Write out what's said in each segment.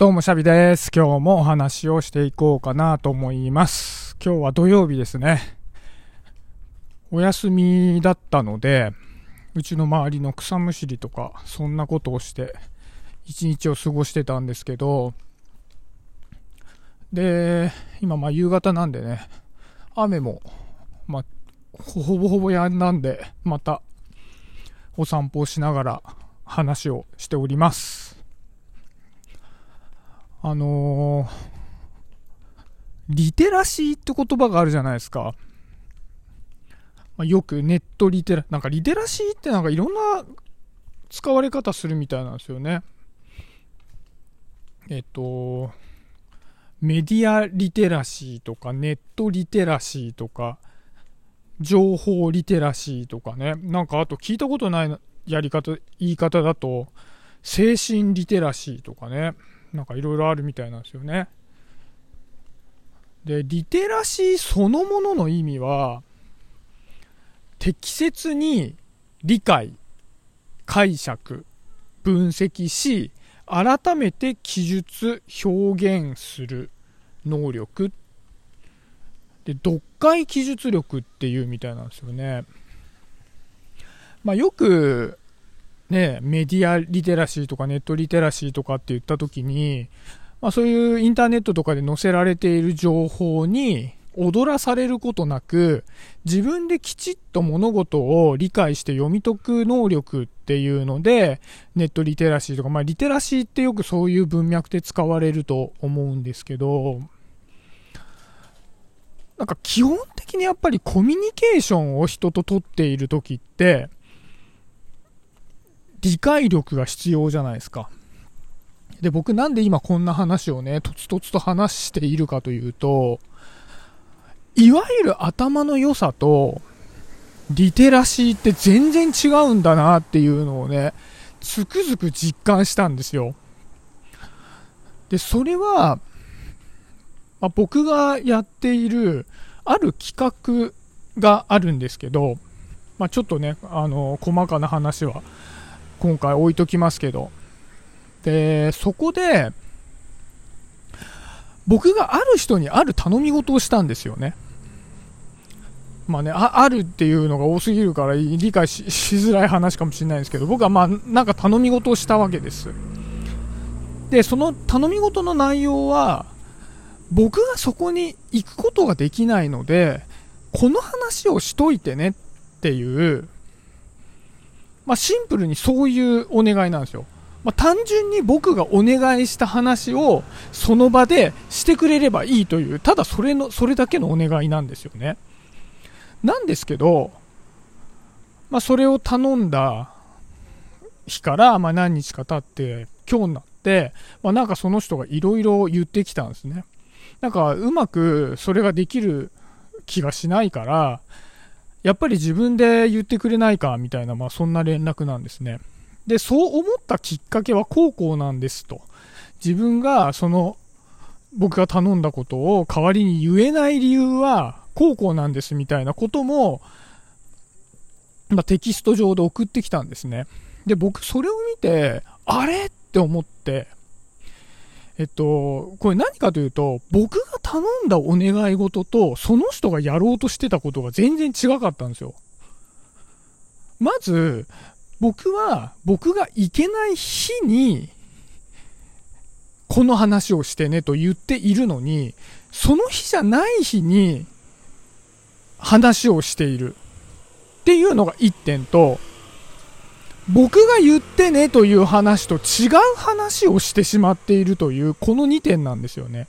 どうも、シャビです。今日もお話をしていこうかなと思います。今日は土曜日ですね。お休みだったので、うちの周りの草むしりとか、そんなことをして、一日を過ごしてたんですけど、で、今、まあ夕方なんでね、雨も、まあ、ほぼほぼやんだんで、また、お散歩をしながら話をしております。あのー、リテラシーって言葉があるじゃないですか。ま、よくネットリテラ、なんかリテラシーってなんかいろんな使われ方するみたいなんですよね。えっと、メディアリテラシーとか、ネットリテラシーとか、情報リテラシーとかね。なんかあと聞いたことないやり方、言い方だと、精神リテラシーとかね。なんかいろいろあるみたいなんですよね。で、リテラシーそのものの意味は、適切に理解、解釈、分析し、改めて記述、表現する能力。で、読解記述力っていうみたいなんですよね。まあよく、ね、メディアリテラシーとかネットリテラシーとかって言った時に、まあそういうインターネットとかで載せられている情報に踊らされることなく、自分できちっと物事を理解して読み解く能力っていうので、ネットリテラシーとか、まあリテラシーってよくそういう文脈で使われると思うんですけど、なんか基本的にやっぱりコミュニケーションを人と取っている時って、理解力が必要じゃないですか。で、僕なんで今こんな話をね、とつとつと話しているかというと、いわゆる頭の良さと、リテラシーって全然違うんだなっていうのをね、つくづく実感したんですよ。で、それは、まあ、僕がやっている、ある企画があるんですけど、まあ、ちょっとね、あの、細かな話は、今回置いときますけど。で、そこで、僕がある人にある頼み事をしたんですよね。まあね、あるっていうのが多すぎるから理解しづらい話かもしれないんですけど、僕はまあなんか頼み事をしたわけです。で、その頼み事の内容は、僕がそこに行くことができないので、この話をしといてねっていう、まあ、シンプルにそういうお願いなんですよ。まあ、単純に僕がお願いした話をその場でしてくれればいいという、ただそれの、それだけのお願いなんですよね。なんですけど、まあ、それを頼んだ日から、まあ、何日か経って、今日になって、まあ、なんかその人がいろいろ言ってきたんですね。なんかうまくそれができる気がしないから、やっぱり自分で言ってくれないかみたいな、まあそんな連絡なんですね。で、そう思ったきっかけは高校なんですと。自分がその僕が頼んだことを代わりに言えない理由は高校なんですみたいなことも、まあ、テキスト上で送ってきたんですね。で、僕それを見て、あれ？って思って、えっと、これ何かというと、僕が頼んだお願い事と、その人がやろうとしてたことが全然違かったんですよ。まず、僕は、僕が行けない日に、この話をしてねと言っているのに、その日じゃない日に、話をしている。っていうのが一点と、僕が言ってねという話と違う話をしてしまっているというこの2点なんですよね。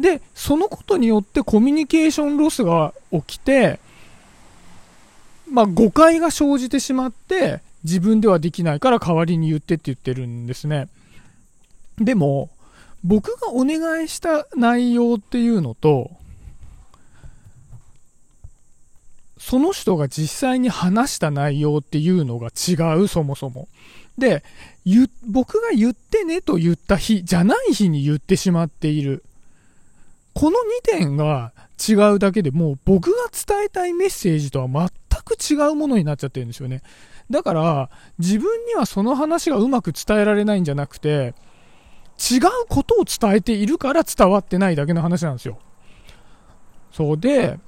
で、そのことによってコミュニケーションロスが起きて、まあ誤解が生じてしまって自分ではできないから代わりに言ってって言ってるんですね。でも、僕がお願いした内容っていうのと、その人が実際に話した内容っていうのが違う、そもそも。で、僕が言ってねと言った日じゃない日に言ってしまっている。この2点が違うだけでもう僕が伝えたいメッセージとは全く違うものになっちゃってるんですよね。だから、自分にはその話がうまく伝えられないんじゃなくて、違うことを伝えているから伝わってないだけの話なんですよ。そうで、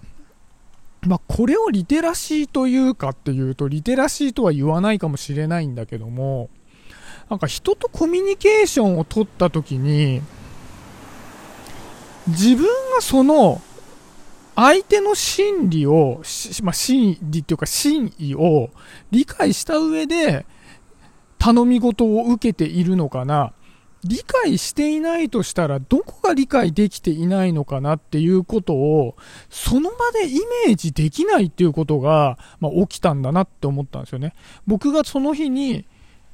まあ、これをリテラシーというかっていうと、リテラシーとは言わないかもしれないんだけども、なんか人とコミュニケーションを取った時に、自分がその相手の心理を、まあ、心理っていうか真意を理解した上で頼み事を受けているのかな。理解していないとしたらどこが理解できていないのかなっていうことをその場でイメージできないっていうことが、まあ、起きたんだなって思ったんですよね。僕がその日に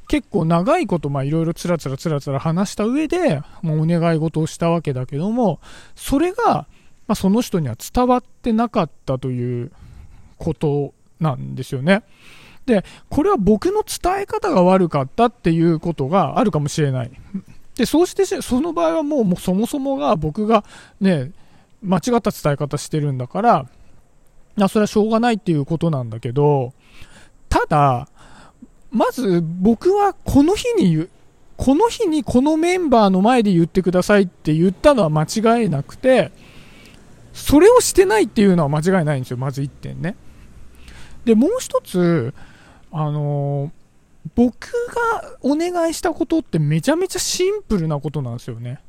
結構長いこといろいろつらつらつらつら話した上でもうお願い事をしたわけだけどもそれがまあ、その人には伝わってなかったということなんですよね。で、これは僕の伝え方が悪かったっていうことがあるかもしれない。で、そうして、その場合はもうもうそもそもが僕がね、間違った伝え方してるんだから、それはしょうがないっていうことなんだけど、ただ、まず僕はこの日に、この日にこのメンバーの前で言ってくださいって言ったのは間違いなくて、それをしてないっていうのは間違いないんですよ、まず1点ね。で、もう一つ、あのー、僕がお願いしたことってめちゃめちゃシンプルなことなんですよね。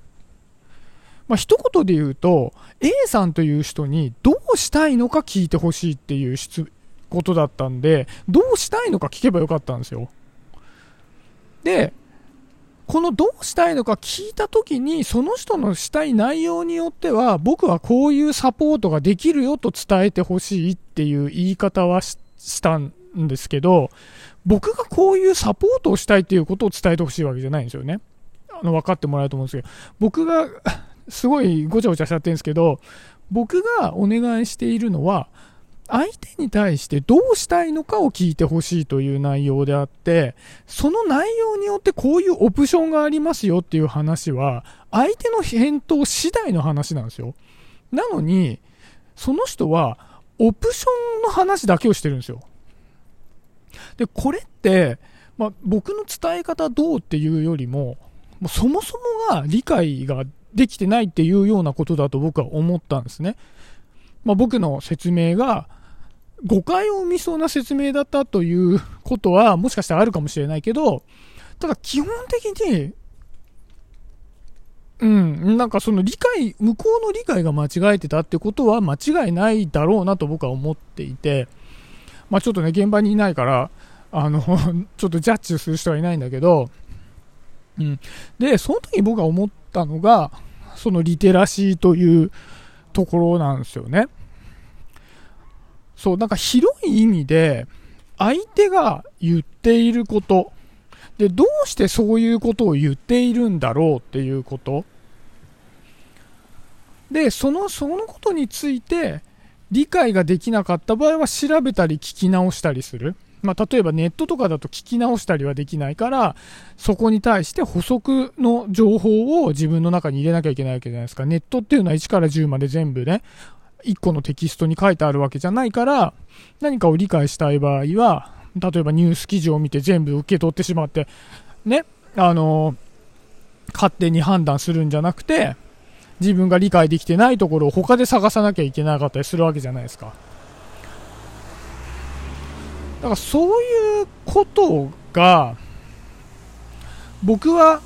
まあ、一言で言うと、A さんという人にどうしたいのか聞いてほしいっていうことだったんで、どうしたいのか聞けばよかったんですよ。で、このどうしたいのか聞いた時に、その人のしたい内容によっては、僕はこういうサポートができるよと伝えてほしいっていう言い方はしたんんですけど、僕がこういうサポートをしたいっていうことを伝えてほしいわけじゃないんですよね。あの、分かってもらえると思うんですけど、僕が、すごいごちゃごちゃしちゃってるんですけど、僕がお願いしているのは、相手に対してどうしたいのかを聞いてほしいという内容であって、その内容によってこういうオプションがありますよっていう話は、相手の返答次第の話なんですよ。なのに、その人は、オプションの話だけをしてるんですよ。で、これって、まあ、僕の伝え方どうっていうよりも、もうそもそもが理解ができてないっていうようなことだと僕は思ったんですね。まあ、僕の説明が、誤解を生みそうな説明だったということは、もしかしたらあるかもしれないけど、ただ基本的に、うん、なんかその理解、向こうの理解が間違えてたってことは間違いないだろうなと僕は思っていて、まあちょっとね、現場にいないから、あの、ちょっとジャッジする人はいないんだけど、うん。で、その時僕が思ったのが、そのリテラシーというところなんですよね。そう、なんか広い意味で、相手が言っていること、で、どうしてそういうことを言っているんだろうっていうこと。で、その、そのことについて、理解ができなかった場合は調べたり聞き直したりする。まあ、例えばネットとかだと聞き直したりはできないから、そこに対して補足の情報を自分の中に入れなきゃいけないわけじゃないですか。ネットっていうのは1から10まで全部ね、1個のテキストに書いてあるわけじゃないから、何かを理解したい場合は、例えばニュース記事を見て全部受け取ってしまって、ね、あの勝手に判断するんじゃなくて、自分が理解できてないところを他で探さなきゃいけなかったりするわけじゃないですか。だからそういうことが、僕は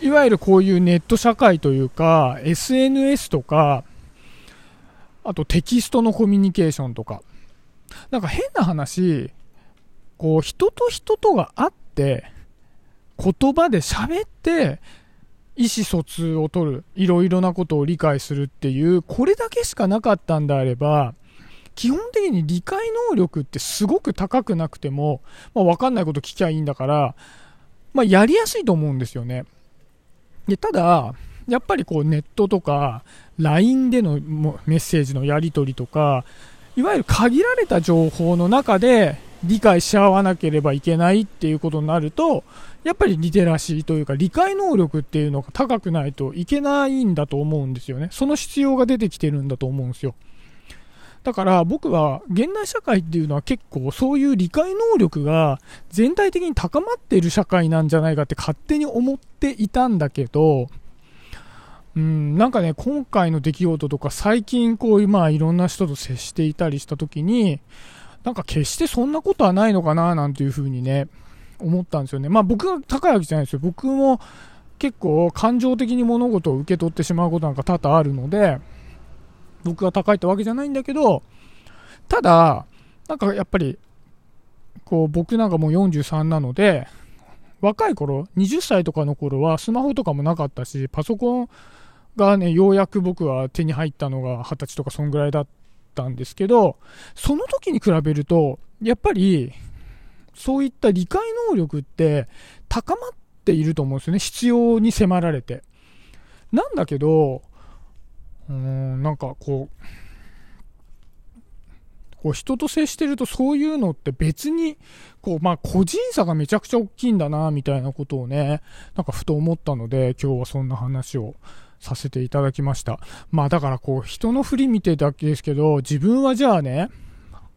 いわゆるこういうネット社会というか、SNS とか、あとテキストのコミュニケーションとか。なんか変な話、こう人と人とが会って、言葉で喋って、意思疎通を取る、いろいろなことを理解するっていう、これだけしかなかったんであれば、基本的に理解能力ってすごく高くなくても、まあ、わかんないこと聞きゃいいんだから、まあ、やりやすいと思うんですよね。で、ただ、やっぱりこうネットとか LINE でのメッセージのやり取りとかいわゆる限られた情報の中で理解し合わなければいけないっていうことになるとやっぱりリテラシーというか理解能力っていうのが高くないといけないんだと思うんですよね。その必要が出てきてるんだと思うんですよ。だから僕は現代社会っていうのは結構そういう理解能力が全体的に高まっている社会なんじゃないかって勝手に思っていたんだけど、うん、なんかね、今回の出来事とか最近こういうまあいろんな人と接していたりした時に、なんか決してそんなことはないのかななんていうふうにね、思ったんですよね。まあ僕が高いわけじゃないですよ。僕も結構感情的に物事を受け取ってしまうことなんか多々あるので、僕が高いってわけじゃないんだけど、ただ、なんかやっぱり、こう僕なんかもう43なので、若い頃、20歳とかの頃はスマホとかもなかったし、パソコンがね、ようやく僕は手に入ったのが20歳とかそんぐらいだったんですけど、その時に比べると、やっぱり、そういった理解能力って高まっていると思うんですよね。必要に迫られて。なんだけど、うーん、なんかこう、こう人と接してるとそういうのって別に、こう、まあ個人差がめちゃくちゃ大きいんだな、みたいなことをね、なんかふと思ったので、今日はそんな話をさせていただきました。まあだからこう、人の振り見てだけですけど、自分はじゃあね、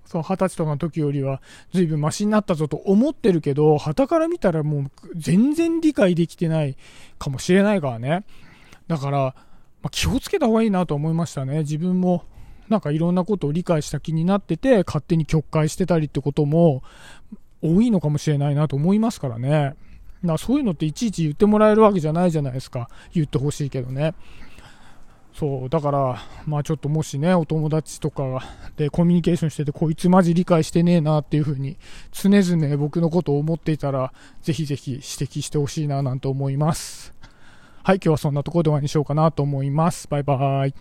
そう、二十歳とかの時よりは随分マシになったぞと思ってるけど、旗から見たらもう全然理解できてないかもしれないからね。だから、まあ、気をつけた方がいいなと思いましたね。自分もなんかいろんなことを理解した気になってて、勝手に曲解してたりってことも多いのかもしれないなと思いますからね。だからそういうのっていちいち言ってもらえるわけじゃないじゃないですか。言ってほしいけどね。そう、だから、まあちょっともしね、お友達とかでコミュニケーションしてて、こいつマジ理解してねえなっていう風に、常々僕のことを思っていたら、ぜひぜひ指摘してほしいななんて思います。はい、今日はそんなところで終わりにしようかなと思います。バイバーイ。